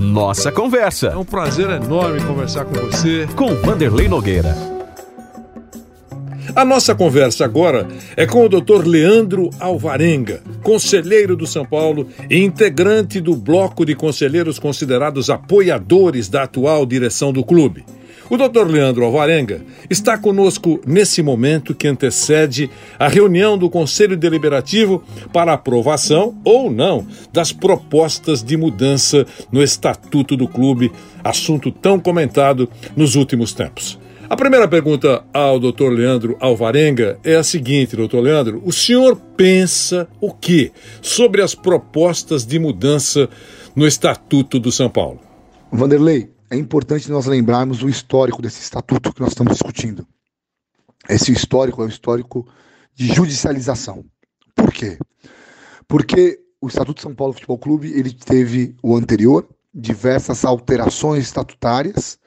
Nossa Conversa. É um prazer enorme conversar com você. Com Vanderlei Nogueira. A nossa conversa agora é com o Dr. Leandro Alvarenga, conselheiro do São Paulo e integrante do bloco de conselheiros considerados apoiadores da atual direção do clube. O Dr. Leandro Alvarenga está conosco nesse momento que antecede a reunião do Conselho Deliberativo para aprovação ou não das propostas de mudança no estatuto do clube, assunto tão comentado nos últimos tempos. A primeira pergunta ao Dr. Leandro Alvarenga é a seguinte, Dr. Leandro: o senhor pensa o que sobre as propostas de mudança no Estatuto do São Paulo? Vanderlei, é importante nós lembrarmos o histórico desse estatuto que nós estamos discutindo. Esse histórico é o histórico de judicialização. Por quê? Porque o Estatuto de São Paulo Futebol Clube ele teve o anterior diversas alterações estatutárias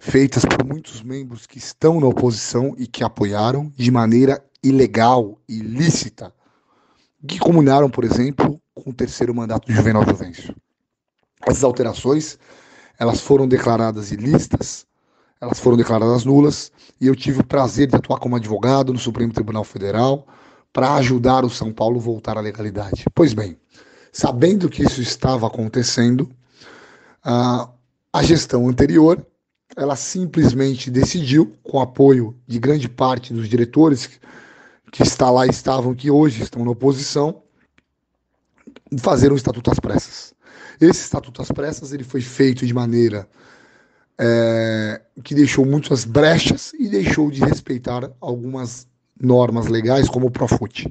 feitas por muitos membros que estão na oposição e que apoiaram de maneira ilegal, ilícita, que comunaram, por exemplo, com o terceiro mandato de Juvenal Juvencio. Essas alterações, elas foram declaradas ilícitas, elas foram declaradas nulas, e eu tive o prazer de atuar como advogado no Supremo Tribunal Federal para ajudar o São Paulo a voltar à legalidade. Pois bem, sabendo que isso estava acontecendo, a gestão anterior ela simplesmente decidiu, com apoio de grande parte dos diretores que está lá estavam, que hoje estão na oposição, fazer um estatuto às pressas. Esse estatuto às pressas ele foi feito de maneira é, que deixou muitas brechas e deixou de respeitar algumas normas legais, como o Profut.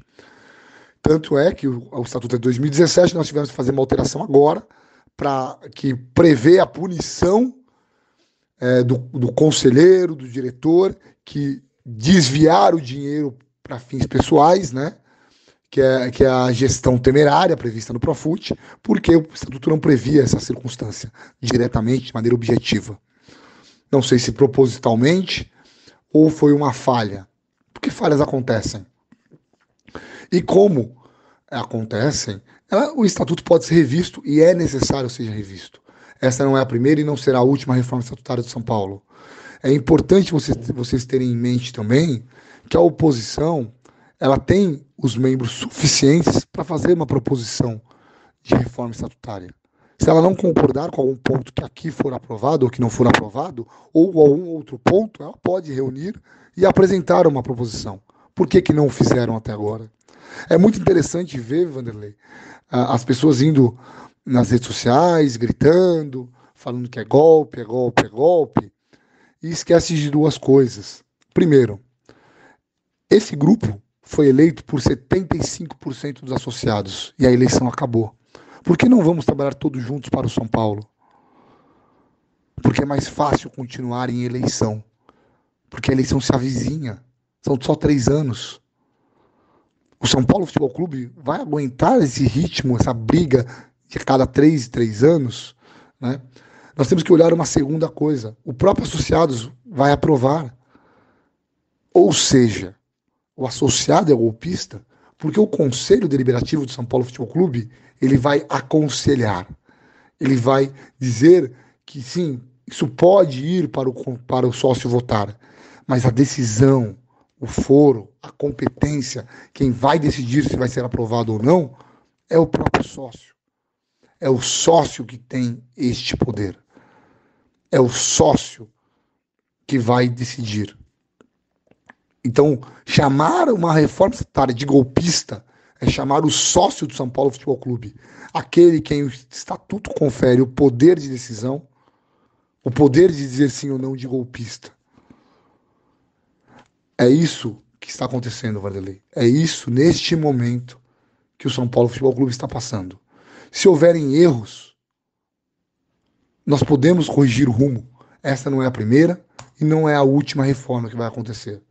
Tanto é que o, o estatuto é de 2017, nós tivemos que fazer uma alteração agora para que prevê a punição é, do, do conselheiro, do diretor, que desviar o dinheiro para fins pessoais, né? Que é, que é a gestão temerária prevista no Profut, porque o Estatuto não previa essa circunstância diretamente, de maneira objetiva. Não sei se propositalmente ou foi uma falha. Porque falhas acontecem. E como acontecem, o Estatuto pode ser revisto e é necessário seja revisto. Essa não é a primeira e não será a última reforma estatutária de São Paulo. É importante vocês, vocês terem em mente também que a oposição ela tem os membros suficientes para fazer uma proposição de reforma estatutária. Se ela não concordar com algum ponto que aqui for aprovado ou que não for aprovado, ou algum outro ponto, ela pode reunir e apresentar uma proposição. Por que, que não fizeram até agora? É muito interessante ver, Vanderlei, as pessoas indo nas redes sociais, gritando, falando que é golpe, é golpe, é golpe, e esquece de duas coisas. Primeiro, esse grupo foi eleito por 75% dos associados e a eleição acabou. Por que não vamos trabalhar todos juntos para o São Paulo? Porque é mais fácil continuar em eleição. Porque a eleição se avizinha. São só três anos. O São Paulo Futebol Clube vai aguentar esse ritmo, essa briga de cada três, três anos, né? nós temos que olhar uma segunda coisa. O próprio associados vai aprovar. Ou seja, o associado é golpista, porque o Conselho Deliberativo de São Paulo Futebol Clube ele vai aconselhar, ele vai dizer que sim, isso pode ir para o, para o sócio votar, mas a decisão, o foro, a competência, quem vai decidir se vai ser aprovado ou não, é o próprio sócio. É o sócio que tem este poder. É o sócio que vai decidir. Então, chamar uma reforma estatutária de golpista é chamar o sócio do São Paulo Futebol Clube, aquele quem o estatuto confere o poder de decisão, o poder de dizer sim ou não de golpista. É isso que está acontecendo, Vanderlei. É isso, neste momento, que o São Paulo Futebol Clube está passando. Se houverem erros, nós podemos corrigir o rumo. Essa não é a primeira e não é a última reforma que vai acontecer.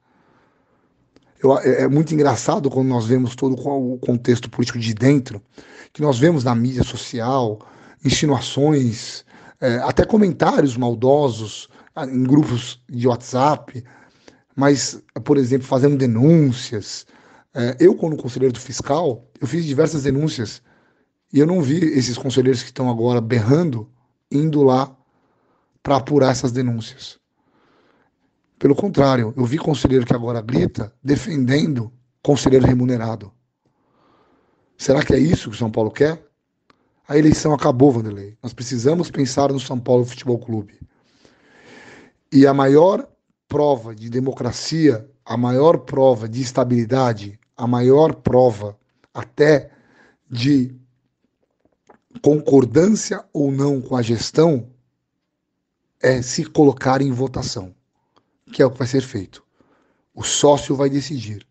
Eu, é, é muito engraçado quando nós vemos todo o contexto político de dentro, que nós vemos na mídia social insinuações, é, até comentários maldosos em grupos de WhatsApp, mas, por exemplo, fazendo denúncias. É, eu, como conselheiro do fiscal, eu fiz diversas denúncias e eu não vi esses conselheiros que estão agora berrando indo lá para apurar essas denúncias. Pelo contrário, eu vi conselheiro que agora grita defendendo conselheiro remunerado. Será que é isso que o São Paulo quer? A eleição acabou, Vanderlei. Nós precisamos pensar no São Paulo Futebol Clube. E a maior prova de democracia, a maior prova de estabilidade, a maior prova até de concordância ou não com a gestão é se colocar em votação, que é o que vai ser feito. O sócio vai decidir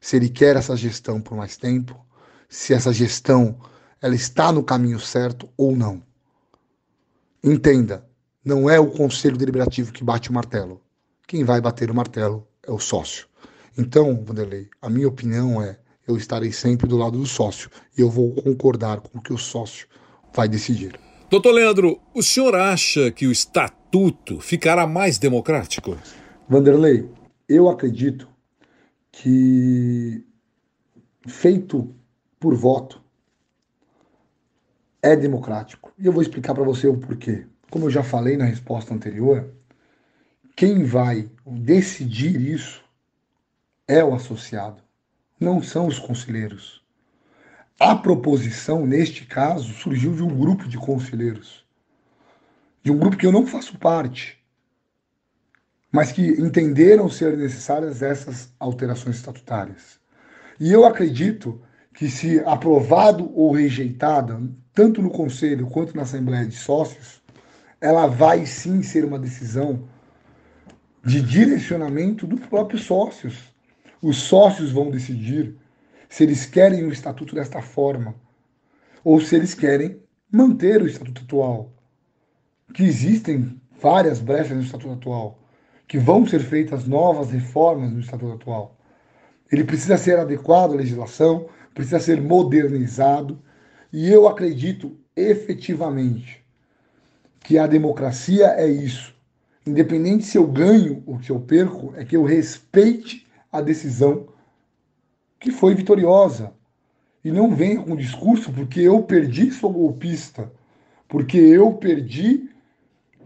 se ele quer essa gestão por mais tempo, se essa gestão ela está no caminho certo ou não. Entenda, não é o conselho deliberativo que bate o martelo. Quem vai bater o martelo é o sócio. Então, Vanderlei, a minha opinião é eu estarei sempre do lado do sócio e eu vou concordar com o que o sócio vai decidir. Doutor Leandro, o senhor acha que o estatuto ficará mais democrático? Vanderlei, eu acredito que feito por voto é democrático. E eu vou explicar para você o porquê. Como eu já falei na resposta anterior, quem vai decidir isso é o associado, não são os conselheiros. A proposição, neste caso, surgiu de um grupo de conselheiros, de um grupo que eu não faço parte, mas que entenderam ser necessárias essas alterações estatutárias. E eu acredito que, se aprovado ou rejeitada, tanto no Conselho quanto na Assembleia de Sócios, ela vai sim ser uma decisão de direcionamento dos próprios sócios. Os sócios vão decidir se eles querem o estatuto desta forma ou se eles querem manter o estatuto atual. Que existem várias brechas no estatuto atual, que vão ser feitas novas reformas no estatuto atual. Ele precisa ser adequado à legislação, precisa ser modernizado, e eu acredito efetivamente que a democracia é isso. Independente se eu ganho ou se eu perco, é que eu respeite a decisão que foi vitoriosa. E não venha com discurso porque eu perdi, sou golpista. Porque eu perdi,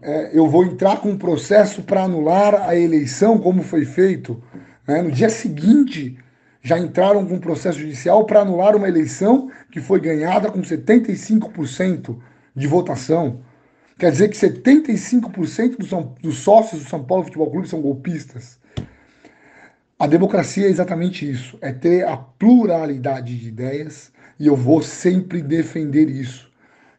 é, eu vou entrar com um processo para anular a eleição, como foi feito. Né? No dia seguinte, já entraram com um processo judicial para anular uma eleição que foi ganhada com 75% de votação. Quer dizer que 75% dos, dos sócios do São Paulo Futebol Clube são golpistas. A democracia é exatamente isso, é ter a pluralidade de ideias e eu vou sempre defender isso.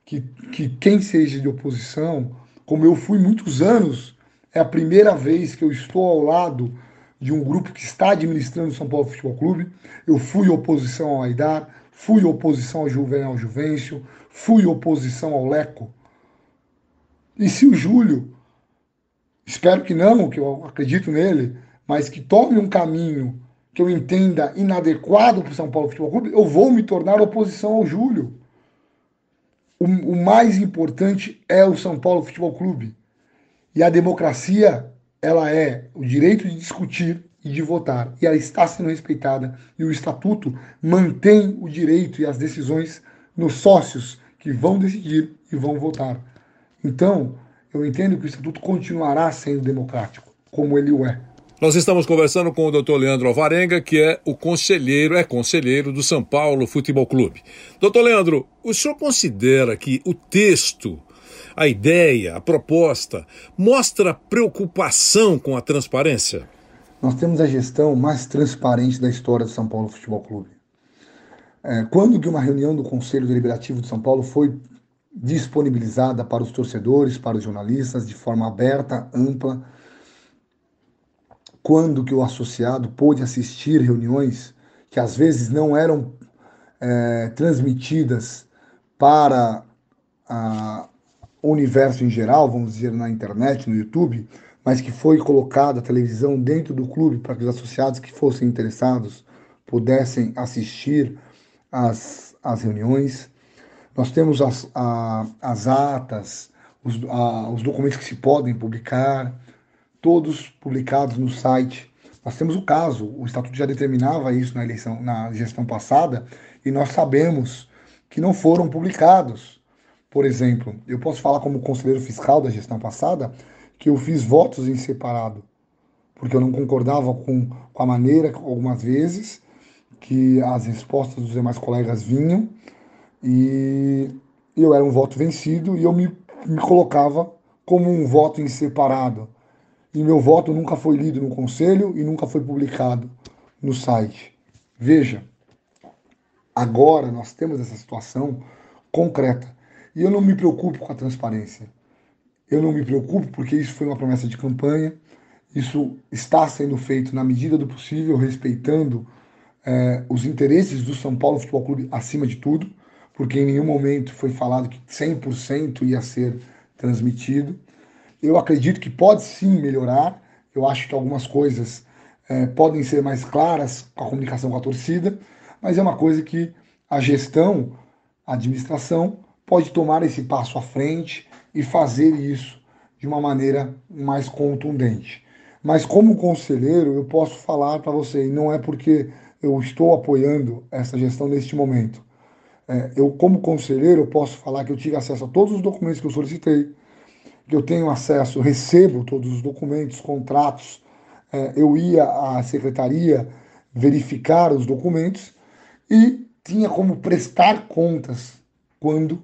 Que, que quem seja de oposição, como eu fui muitos anos, é a primeira vez que eu estou ao lado de um grupo que está administrando o São Paulo Futebol Clube. Eu fui oposição ao Aidar, fui oposição ao Juvenal Juvencio, fui oposição ao Leco. E se o Júlio, espero que não, que eu acredito nele, mas que tome um caminho que eu entenda inadequado para o São Paulo Futebol Clube, eu vou me tornar oposição ao Júlio. O, o mais importante é o São Paulo Futebol Clube. E a democracia ela é o direito de discutir e de votar, e ela está sendo respeitada, e o estatuto mantém o direito e as decisões nos sócios que vão decidir e vão votar. Então, eu entendo que o estatuto continuará sendo democrático, como ele o é. Nós estamos conversando com o Dr. Leandro Alvarenga, que é o conselheiro, é conselheiro do São Paulo Futebol Clube. Doutor Leandro, o senhor considera que o texto a ideia, a proposta, mostra preocupação com a transparência? Nós temos a gestão mais transparente da história do São Paulo Futebol Clube. É, quando que uma reunião do Conselho Deliberativo de São Paulo foi disponibilizada para os torcedores, para os jornalistas, de forma aberta, ampla, quando que o associado pôde assistir reuniões que às vezes não eram é, transmitidas para o universo em geral, vamos dizer, na internet, no YouTube, mas que foi colocada a televisão dentro do clube para que os associados que fossem interessados pudessem assistir às, às reuniões. Nós temos as, a, as atas, os, a, os documentos que se podem publicar, todos publicados no site. Nós temos o caso, o estatuto já determinava isso na eleição, na gestão passada, e nós sabemos que não foram publicados Por exemplo, eu posso falar como conselheiro fiscal da gestão passada que eu fiz votos em separado, porque eu não concordava com, com a maneira, algumas vezes, que as respostas dos demais colegas vinham e eu era um voto vencido e eu me, me colocava como um voto em separado. E meu voto nunca foi lido no conselho e nunca foi publicado no site. Veja, agora nós temos essa situação concreta. E eu não me preocupo com a transparência. Eu não me preocupo porque isso foi uma promessa de campanha, isso está sendo feito na medida do possível, respeitando é, os interesses do São Paulo Futebol Clube acima de tudo, porque em nenhum momento foi falado que 100% ia ser transmitido. Eu acredito que pode sim melhorar, eu acho que algumas coisas é, podem ser mais claras com a comunicação com a torcida, mas é uma coisa que a gestão, a administração, pode tomar esse passo à frente e fazer isso de uma maneira mais contundente. Mas como conselheiro, eu posso falar para você, e não é porque eu estou apoiando essa gestão neste momento. É, eu, como conselheiro, eu posso falar que eu tive acesso a todos os documentos que eu solicitei, eu tenho acesso, recebo todos os documentos, contratos. É, eu ia à secretaria verificar os documentos e tinha como prestar contas quando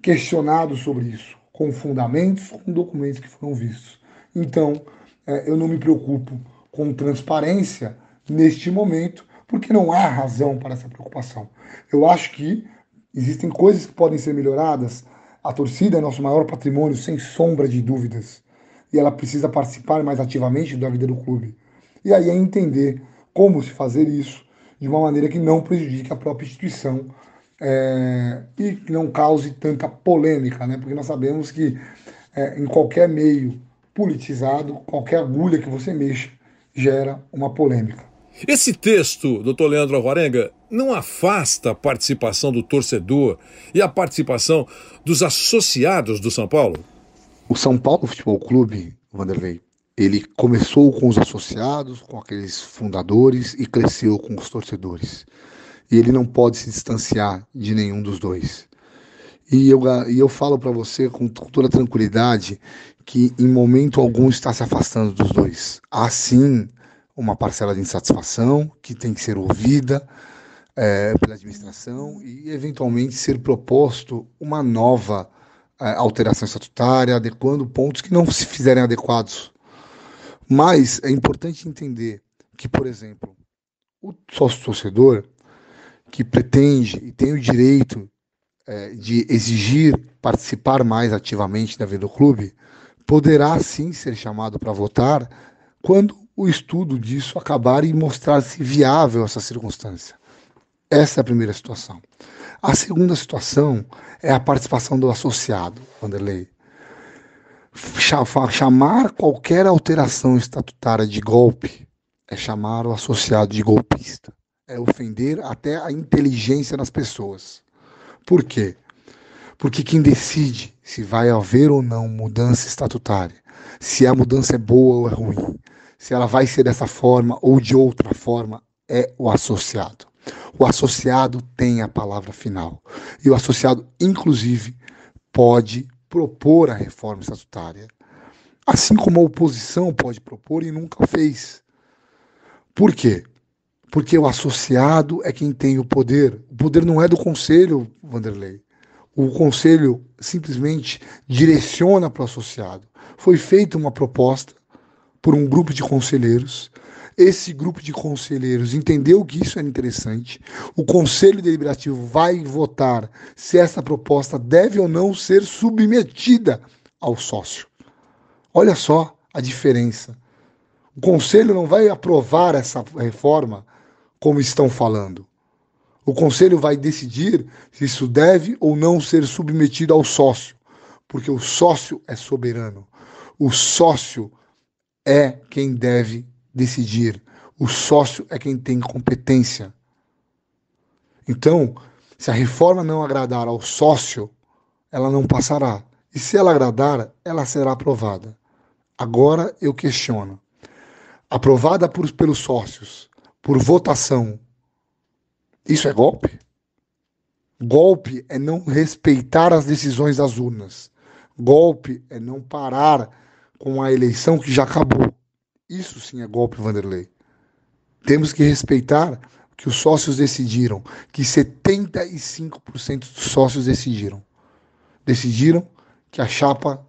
questionado sobre isso, com fundamentos, com documentos que foram vistos. Então, é, eu não me preocupo com transparência neste momento, porque não há razão para essa preocupação. Eu acho que existem coisas que podem ser melhoradas. A torcida é nosso maior patrimônio, sem sombra de dúvidas. E ela precisa participar mais ativamente da vida do clube. E aí é entender como se fazer isso de uma maneira que não prejudique a própria instituição é, e que não cause tanta polêmica, né? porque nós sabemos que é, em qualquer meio politizado, qualquer agulha que você mexa gera uma polêmica. Esse texto, doutor Leandro Alvarenga, não afasta a participação do torcedor e a participação dos associados do São Paulo? O São Paulo Futebol Clube, Vanderlei, ele começou com os associados, com aqueles fundadores e cresceu com os torcedores e ele não pode se distanciar de nenhum dos dois. E eu, e eu falo para você com toda tranquilidade que em momento algum está se afastando dos dois. Há sim uma parcela de insatisfação que tem que ser ouvida é, pela administração e eventualmente ser proposto uma nova é, alteração estatutária, adequando pontos que não se fizerem adequados. Mas é importante entender que, por exemplo, o sócio torcedor que pretende e tem o direito é, de exigir participar mais ativamente da vida do clube, poderá sim ser chamado para votar quando o estudo disso acabar e mostrar-se viável essa circunstância. Essa é a primeira situação. A segunda situação é a participação do associado, Vanderlei. Chamar qualquer alteração estatutária de golpe é chamar o associado de golpista é ofender até a inteligência das pessoas. Por quê? Porque quem decide se vai haver ou não mudança estatutária, se a mudança é boa ou é ruim, se ela vai ser dessa forma ou de outra forma, é o associado. O associado tem a palavra final. E o associado, inclusive, pode propor a reforma estatutária. Assim como a oposição pode propor e nunca fez. Por quê? Porque o associado é quem tem o poder. O poder não é do conselho, Vanderlei. O conselho simplesmente direciona para o associado. Foi feita uma proposta por um grupo de conselheiros. Esse grupo de conselheiros entendeu que isso era interessante. O conselho deliberativo vai votar se essa proposta deve ou não ser submetida ao sócio. Olha só a diferença. O conselho não vai aprovar essa reforma como estão falando. O conselho vai decidir se isso deve ou não ser submetido ao sócio, porque o sócio é soberano. O sócio é quem deve decidir. O sócio é quem tem competência. Então, se a reforma não agradar ao sócio, ela não passará. E se ela agradar, ela será aprovada. Agora eu questiono. Aprovada por, pelos sócios, por votação, isso é golpe? Golpe é não respeitar as decisões das urnas. Golpe é não parar com a eleição que já acabou. Isso sim é golpe, Vanderlei. Temos que respeitar que os sócios decidiram, que 75% dos sócios decidiram. Decidiram que a chapa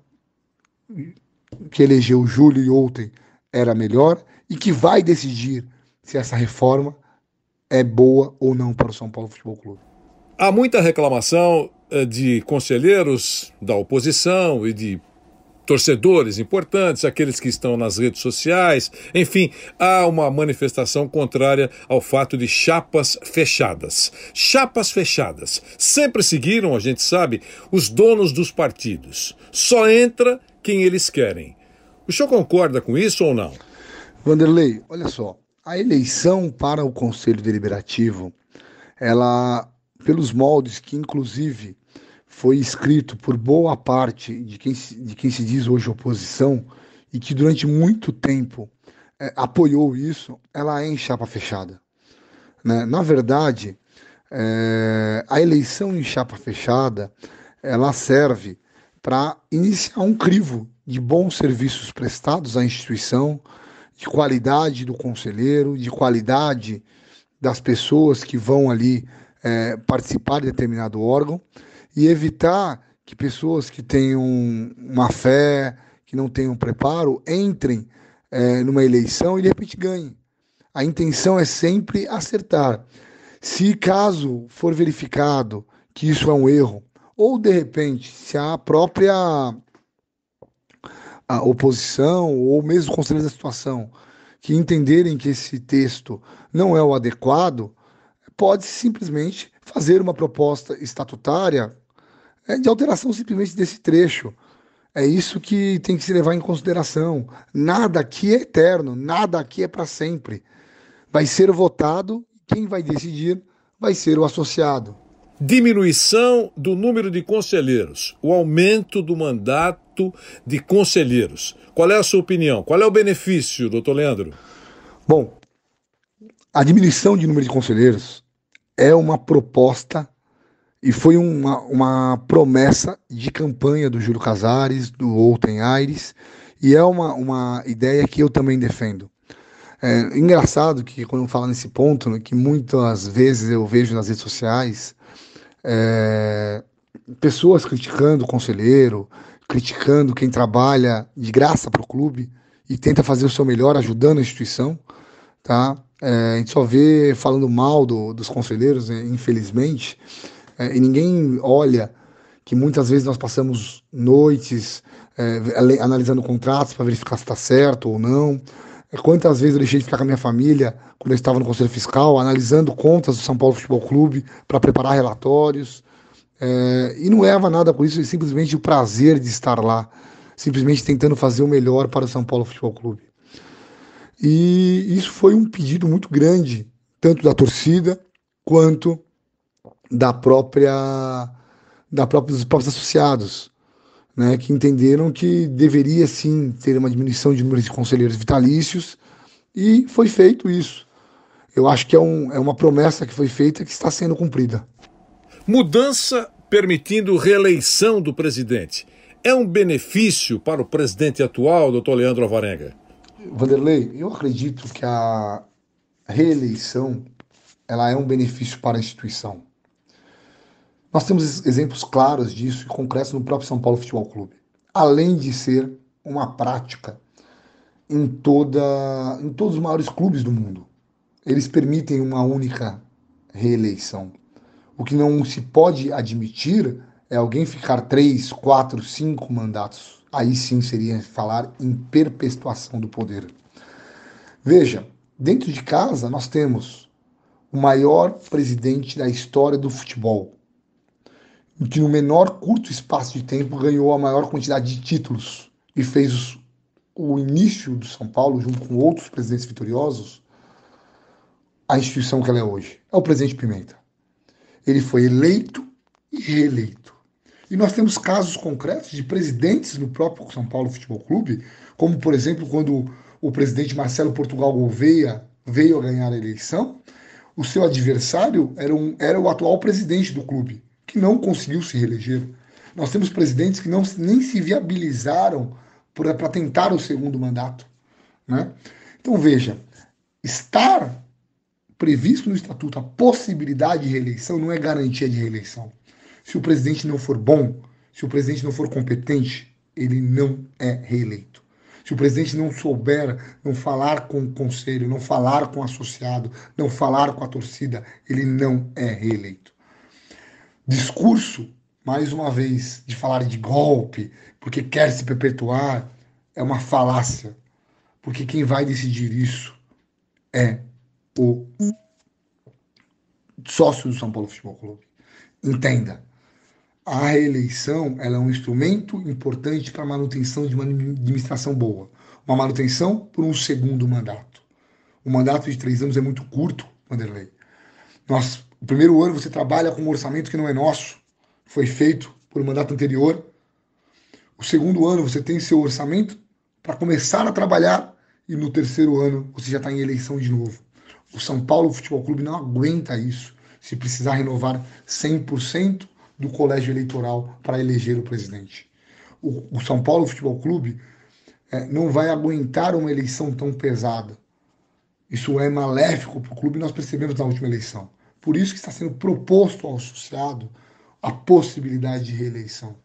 que elegeu Júlio e ontem era melhor e que vai decidir se essa reforma é boa ou não para o São Paulo Futebol Clube. Há muita reclamação eh, de conselheiros da oposição e de torcedores importantes, aqueles que estão nas redes sociais, enfim, há uma manifestação contrária ao fato de chapas fechadas. Chapas fechadas sempre seguiram, a gente sabe, os donos dos partidos. Só entra quem eles querem. O senhor concorda com isso ou não? Vanderlei, olha só, a eleição para o Conselho Deliberativo, ela, pelos moldes que inclusive foi escrito por boa parte de quem, de quem se diz hoje oposição e que durante muito tempo é, apoiou isso, ela é em chapa fechada. Né? Na verdade, é, a eleição em chapa fechada ela serve para iniciar um crivo de bons serviços prestados à instituição, de qualidade do conselheiro, de qualidade das pessoas que vão ali é, participar de determinado órgão e evitar que pessoas que tenham uma fé, que não tenham preparo, entrem é, numa eleição e de repente ganhem. A intenção é sempre acertar. Se caso for verificado que isso é um erro, ou de repente, se a própria a oposição ou mesmo o conselho da situação que entenderem que esse texto não é o adequado, pode simplesmente fazer uma proposta estatutária é de alteração simplesmente desse trecho. É isso que tem que se levar em consideração. Nada aqui é eterno, nada aqui é para sempre. Vai ser votado, quem vai decidir vai ser o associado. Diminuição do número de conselheiros, o aumento do mandato de conselheiros. Qual é a sua opinião? Qual é o benefício, doutor Leandro? Bom, a diminuição de número de conselheiros é uma proposta e foi uma, uma promessa de campanha do Júlio Casares, do Outem Aires, e é uma, uma ideia que eu também defendo. É engraçado que quando eu falo nesse ponto, né, que muitas vezes eu vejo nas redes sociais é, pessoas criticando o conselheiro, criticando quem trabalha de graça para o clube e tenta fazer o seu melhor ajudando a instituição, tá? É, a gente só vê falando mal do, dos conselheiros, né, infelizmente, é, e ninguém olha que muitas vezes nós passamos noites é, analisando contratos para verificar se está certo ou não. É, quantas vezes eu deixei de ficar com a minha família quando eu estava no Conselho Fiscal, analisando contas do São Paulo Futebol Clube para preparar relatórios. É, e não leva nada por isso, é simplesmente o prazer de estar lá, simplesmente tentando fazer o melhor para o São Paulo Futebol Clube. E isso foi um pedido muito grande, tanto da torcida quanto da própria da própria dos próprios associados, né, que entenderam que deveria sim ter uma diminuição de número de conselheiros vitalícios e foi feito isso. Eu acho que é, um, é uma promessa que foi feita que está sendo cumprida. Mudança permitindo reeleição do presidente. É um benefício para o presidente atual, doutor Leandro Alvarenga? Vanderlei, eu acredito que a reeleição ela é um benefício para a instituição. Nós temos exemplos claros disso e concretos no próprio São Paulo Futebol Clube. Além de ser uma prática em, toda, em todos os maiores clubes do mundo. Eles permitem uma única reeleição. O que não se pode admitir é alguém ficar três, quatro, cinco mandatos. Aí sim seria falar em perpetuação do poder. Veja, dentro de casa nós temos o maior presidente da história do futebol, que no menor curto espaço de tempo ganhou a maior quantidade de títulos e fez o início do São Paulo, junto com outros presidentes vitoriosos, a instituição que ela é hoje. É o presidente Pimenta. Ele foi eleito e reeleito. E nós temos casos concretos de presidentes no próprio São Paulo Futebol Clube, como, por exemplo, quando o presidente Marcelo Portugal Gouveia veio a ganhar a eleição, O seu adversário era, um, era o atual presidente do clube, que não conseguiu se reeleger. Nós temos presidentes que não, nem se viabilizaram para tentar o segundo mandato. Né? Então veja, estar previsto no estatuto a possibilidade de reeleição não é garantia de reeleição. Se o presidente não for bom, se o presidente não for competente, ele não é reeleito. Se o presidente não souber, não falar com o conselho, não falar com o associado, não falar com a torcida, ele não é reeleito. Discurso, mais uma vez, de falar de golpe, porque quer se perpetuar, é uma falácia. Porque quem vai decidir isso é o sócio do São Paulo Futebol Clube. Entenda, a reeleição ela é um instrumento importante para a manutenção de uma administração boa. Uma manutenção por um segundo mandato. O mandato de três anos é muito curto, Vanderlei. Nós, o primeiro ano você trabalha com um orçamento que não é nosso, foi feito por mandato anterior. O segundo ano você tem seu orçamento para começar a trabalhar e no terceiro ano você já está em eleição de novo. O São Paulo Futebol Clube não aguenta isso. Se precisar renovar 100% do colégio eleitoral para eleger o presidente. O, o São Paulo Futebol Clube é, não vai aguentar uma eleição tão pesada. Isso é maléfico para o clube, nós percebemos na última eleição. Por isso que está sendo proposto ao associado a possibilidade de reeleição.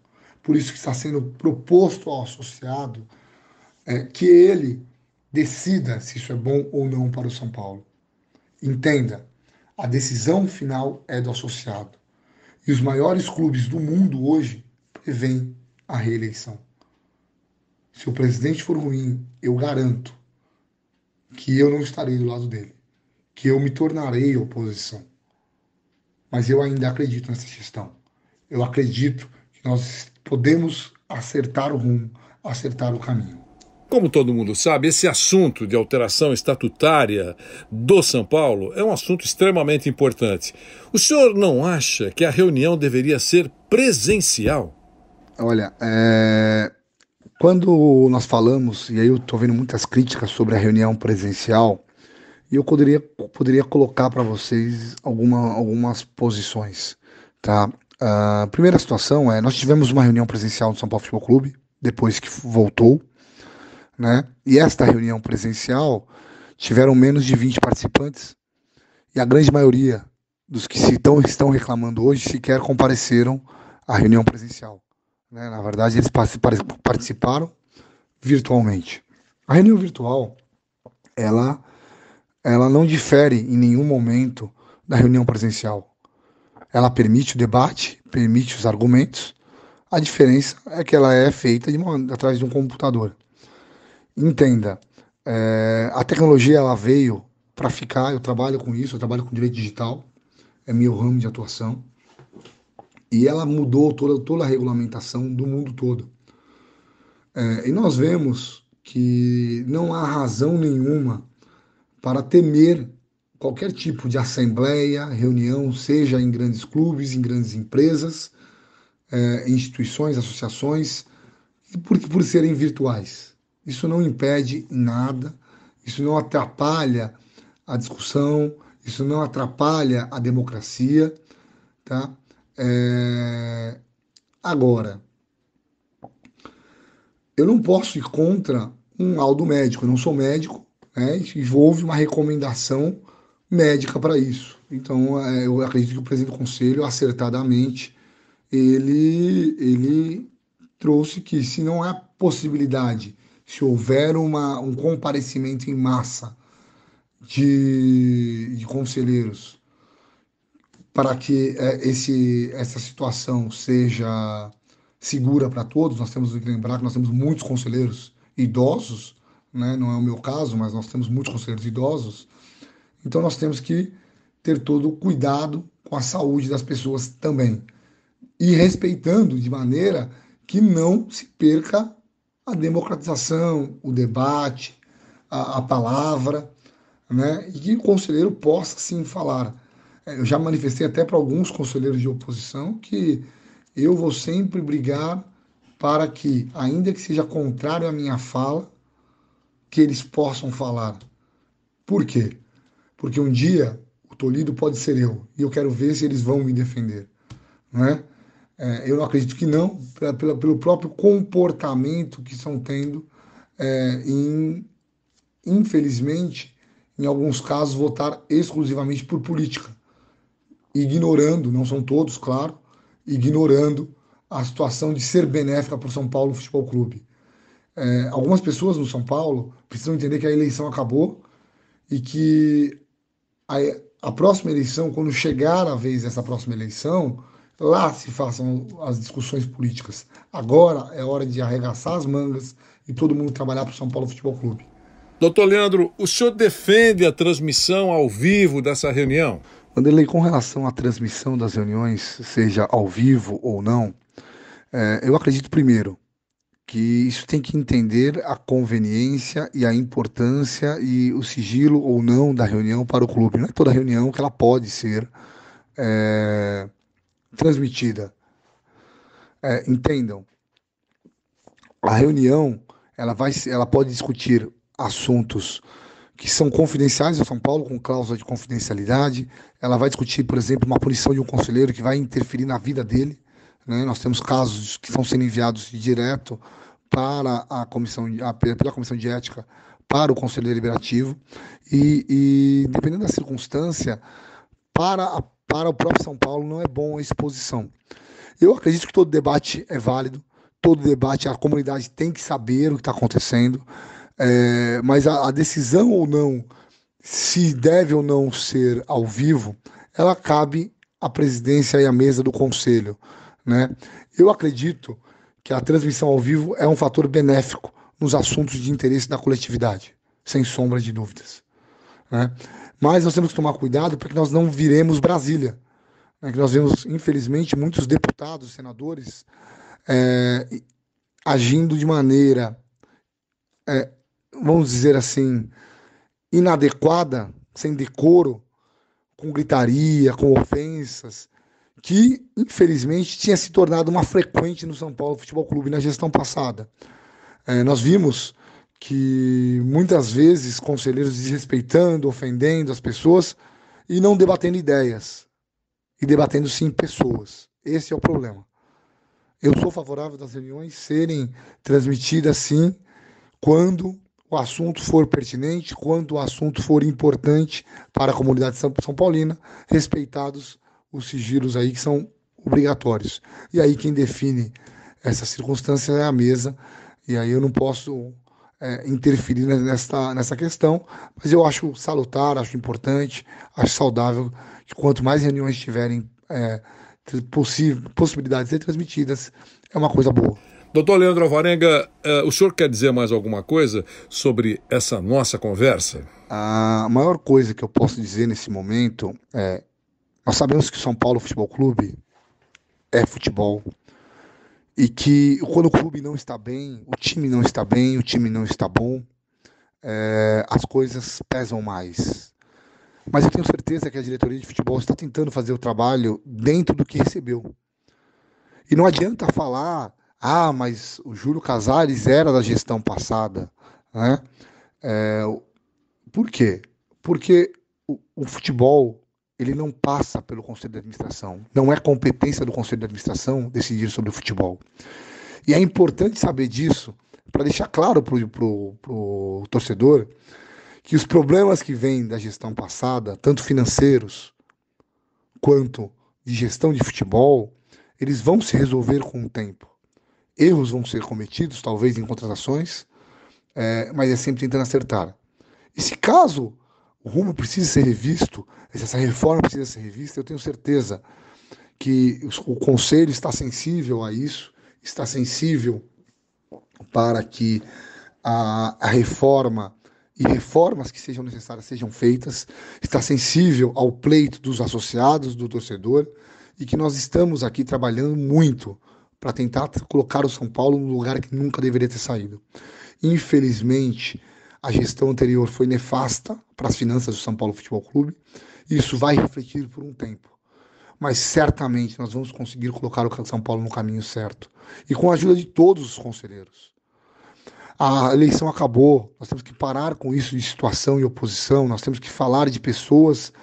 Por isso que está sendo proposto ao associado é, que ele decida se isso é bom ou não para o São Paulo. Entenda, a decisão final é do associado. E os maiores clubes do mundo hoje prevêem a reeleição. Se o presidente for ruim, eu garanto que eu não estarei do lado dele, que eu me tornarei oposição. Mas eu ainda acredito nessa gestão. Eu acredito que nós podemos acertar o rumo, acertar o caminho. Como todo mundo sabe, esse assunto de alteração estatutária do São Paulo é um assunto extremamente importante. O senhor não acha que a reunião deveria ser presencial? Olha, é... quando nós falamos, e aí eu estou vendo muitas críticas sobre a reunião presencial, e eu poderia, poderia colocar para vocês alguma, algumas posições. Tá? A primeira situação é: nós tivemos uma reunião presencial no São Paulo Futebol Clube, depois que voltou né? E esta reunião presencial tiveram menos de 20 participantes e a grande maioria dos que se estão, estão reclamando hoje sequer compareceram à reunião presencial. Né? Na verdade, eles participaram virtualmente. A reunião virtual, ela, ela não difere em nenhum momento da reunião presencial. Ela permite o debate, permite os argumentos. A diferença é que ela é feita de uma, através de um computador entenda, é, a tecnologia ela veio para ficar, eu trabalho com isso, eu trabalho com direito digital, é meu ramo de atuação, e ela mudou toda, toda a regulamentação do mundo todo. É, e nós vemos que não há razão nenhuma para temer qualquer tipo de assembleia, reunião, seja em grandes clubes, em grandes empresas, é, instituições, associações, por, por serem virtuais. Isso não impede nada, isso não atrapalha a discussão, isso não atrapalha a democracia, tá? É... Agora, eu não posso ir contra um laudo médico, eu não sou médico, né? Houve uma recomendação médica para isso. Então, é, eu acredito que o presidente do conselho, acertadamente, ele, ele trouxe que se não há possibilidade se houver uma, um comparecimento em massa de, de conselheiros para que é, esse, essa situação seja segura para todos, nós temos que lembrar que nós temos muitos conselheiros idosos, né? não é o meu caso, mas nós temos muitos conselheiros idosos, então nós temos que ter todo o cuidado com a saúde das pessoas também. E respeitando de maneira que não se perca a democratização, o debate, a, a palavra, né? e que o conselheiro possa sim falar. É, eu já manifestei até para alguns conselheiros de oposição que eu vou sempre brigar para que, ainda que seja contrário à minha fala, que eles possam falar. Por quê? Porque um dia o tolhido pode ser eu. E eu quero ver se eles vão me defender. Não é? É, eu não acredito que não, pela, pela, pelo próprio comportamento que estão tendo é, em, infelizmente, em alguns casos, votar exclusivamente por política, ignorando, não são todos, claro, ignorando a situação de ser benéfica para o São Paulo Futebol Clube. É, algumas pessoas no São Paulo precisam entender que a eleição acabou e que a, a próxima eleição, quando chegar a vez dessa próxima eleição, lá se façam as discussões políticas. Agora é hora de arregaçar as mangas e todo mundo trabalhar para o São Paulo Futebol Clube. Doutor Leandro, o senhor defende a transmissão ao vivo dessa reunião? Vanderlei, com relação à transmissão das reuniões, seja ao vivo ou não, é, eu acredito primeiro que isso tem que entender a conveniência e a importância e o sigilo ou não da reunião para o clube. Não é toda reunião que ela pode ser é, transmitida. É, entendam, a reunião ela vai, ela pode discutir assuntos que são confidenciais em São Paulo, com cláusula de confidencialidade. Ela vai discutir, por exemplo, uma punição de um conselheiro que vai interferir na vida dele. Né? Nós temos casos que estão sendo enviados direto para a comissão, pela comissão de ética para o conselho deliberativo e, e dependendo da circunstância, para a para o próprio São Paulo não é bom a exposição. Eu acredito que todo debate é válido, todo debate, a comunidade tem que saber o que está acontecendo, é, mas a, a, decisão ou não, se deve ou não ser ao vivo, ela cabe à presidência e à mesa do conselho. Né? Eu acredito que a transmissão ao vivo é um fator benéfico nos assuntos de interesse da coletividade, sem sombra de dúvidas. Né? Mas nós temos que tomar cuidado para que nós não viremos Brasília. Né? Que nós vemos, infelizmente, muitos deputados, senadores é, agindo de maneira, é, vamos dizer assim, inadequada, sem decoro, com gritaria, com ofensas, que infelizmente tinha se tornado uma frequente no São Paulo Futebol Clube na gestão passada. É, nós vimos que muitas vezes conselheiros desrespeitando, ofendendo as pessoas e não debatendo ideias, e debatendo sim pessoas. Esse é o problema. Eu sou favorável das reuniões serem transmitidas sim quando o assunto for pertinente, quando o assunto for importante para a comunidade São Paulina, respeitados os sigilos aí que são obrigatórios. E aí quem define essa circunstância é a mesa, e aí eu não posso é, interferir nessa, nessa questão, mas eu acho salutar, acho importante, acho saudável que quanto mais reuniões tiverem é, possibilidades de ser transmitidas, é uma coisa boa. Doutor Leandro Alvarenga, uh, o senhor quer dizer mais alguma coisa sobre essa nossa conversa? A maior coisa que eu posso dizer nesse momento é: nós sabemos que o São Paulo Futebol Clube é futebol, e que quando o clube não está bem, o time não está bem, o time não está bom, é, as coisas pesam mais. Mas eu tenho certeza que a diretoria de futebol está tentando fazer o trabalho dentro do que recebeu. E não adianta falar, ah, mas o Júlio Casares era da gestão passada. Né? É, por quê? Porque o, o futebol ele não passa pelo Conselho de Administração. Não é competência do Conselho de Administração decidir sobre o futebol. E é importante saber disso para deixar claro para o torcedor que os problemas que vêm da gestão passada, tanto financeiros quanto de gestão de futebol, eles vão se resolver com o tempo. Erros vão ser cometidos, talvez em contratações, é, mas é sempre tentando acertar. E se caso o rumo precisa ser revisto, essa reforma precisa ser revista, eu tenho certeza que o Conselho está sensível a isso, está sensível para que a, a reforma e reformas que sejam necessárias sejam feitas, está sensível ao pleito dos associados, do torcedor, e que nós estamos aqui trabalhando muito para tentar colocar o São Paulo no lugar que nunca deveria ter saído. Infelizmente, a gestão anterior foi nefasta para as finanças do São Paulo Futebol Clube. Isso vai refletir por um tempo. Mas certamente nós vamos conseguir colocar o São Paulo no caminho certo. E com a ajuda de todos os conselheiros. A eleição acabou, nós temos que parar com isso de situação e oposição, nós temos que falar de pessoas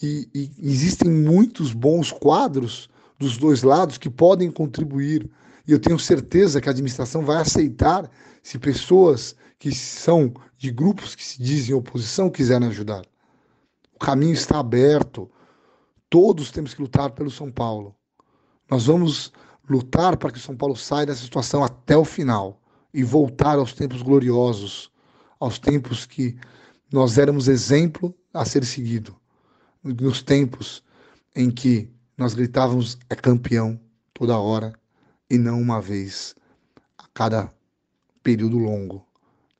e, e existem muitos bons quadros dos dois lados que podem contribuir. E eu tenho certeza que a administração vai aceitar se pessoas que são de grupos que se dizem oposição quiserem ajudar. O caminho está aberto. Todos temos que lutar pelo São Paulo. Nós vamos lutar para que o São Paulo saia dessa situação até o final e voltar aos tempos gloriosos, aos tempos que nós éramos exemplo a ser seguido, nos tempos em que nós gritávamos é campeão toda hora e não uma vez a cada período longo.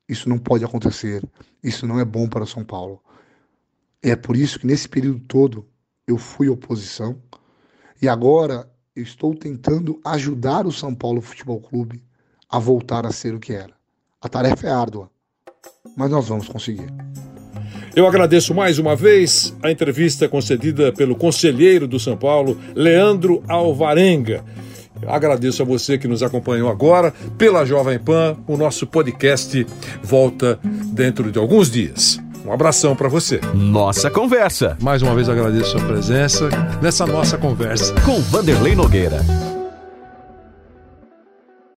Isso não pode acontecer. Isso não é bom para São Paulo. É por isso que nesse período todo eu fui oposição e agora eu estou tentando ajudar o São Paulo Futebol Clube a voltar a ser o que era. A tarefa é árdua, mas nós vamos conseguir. Eu agradeço mais uma vez a entrevista concedida pelo conselheiro do São Paulo, Leandro Alvarenga. Agradeço a você que nos acompanhou agora pela Jovem Pan. O nosso podcast volta dentro de alguns dias. Um abração para você. Nossa Conversa. Mais uma vez agradeço a sua presença nessa nossa conversa. Com Vanderlei Nogueira.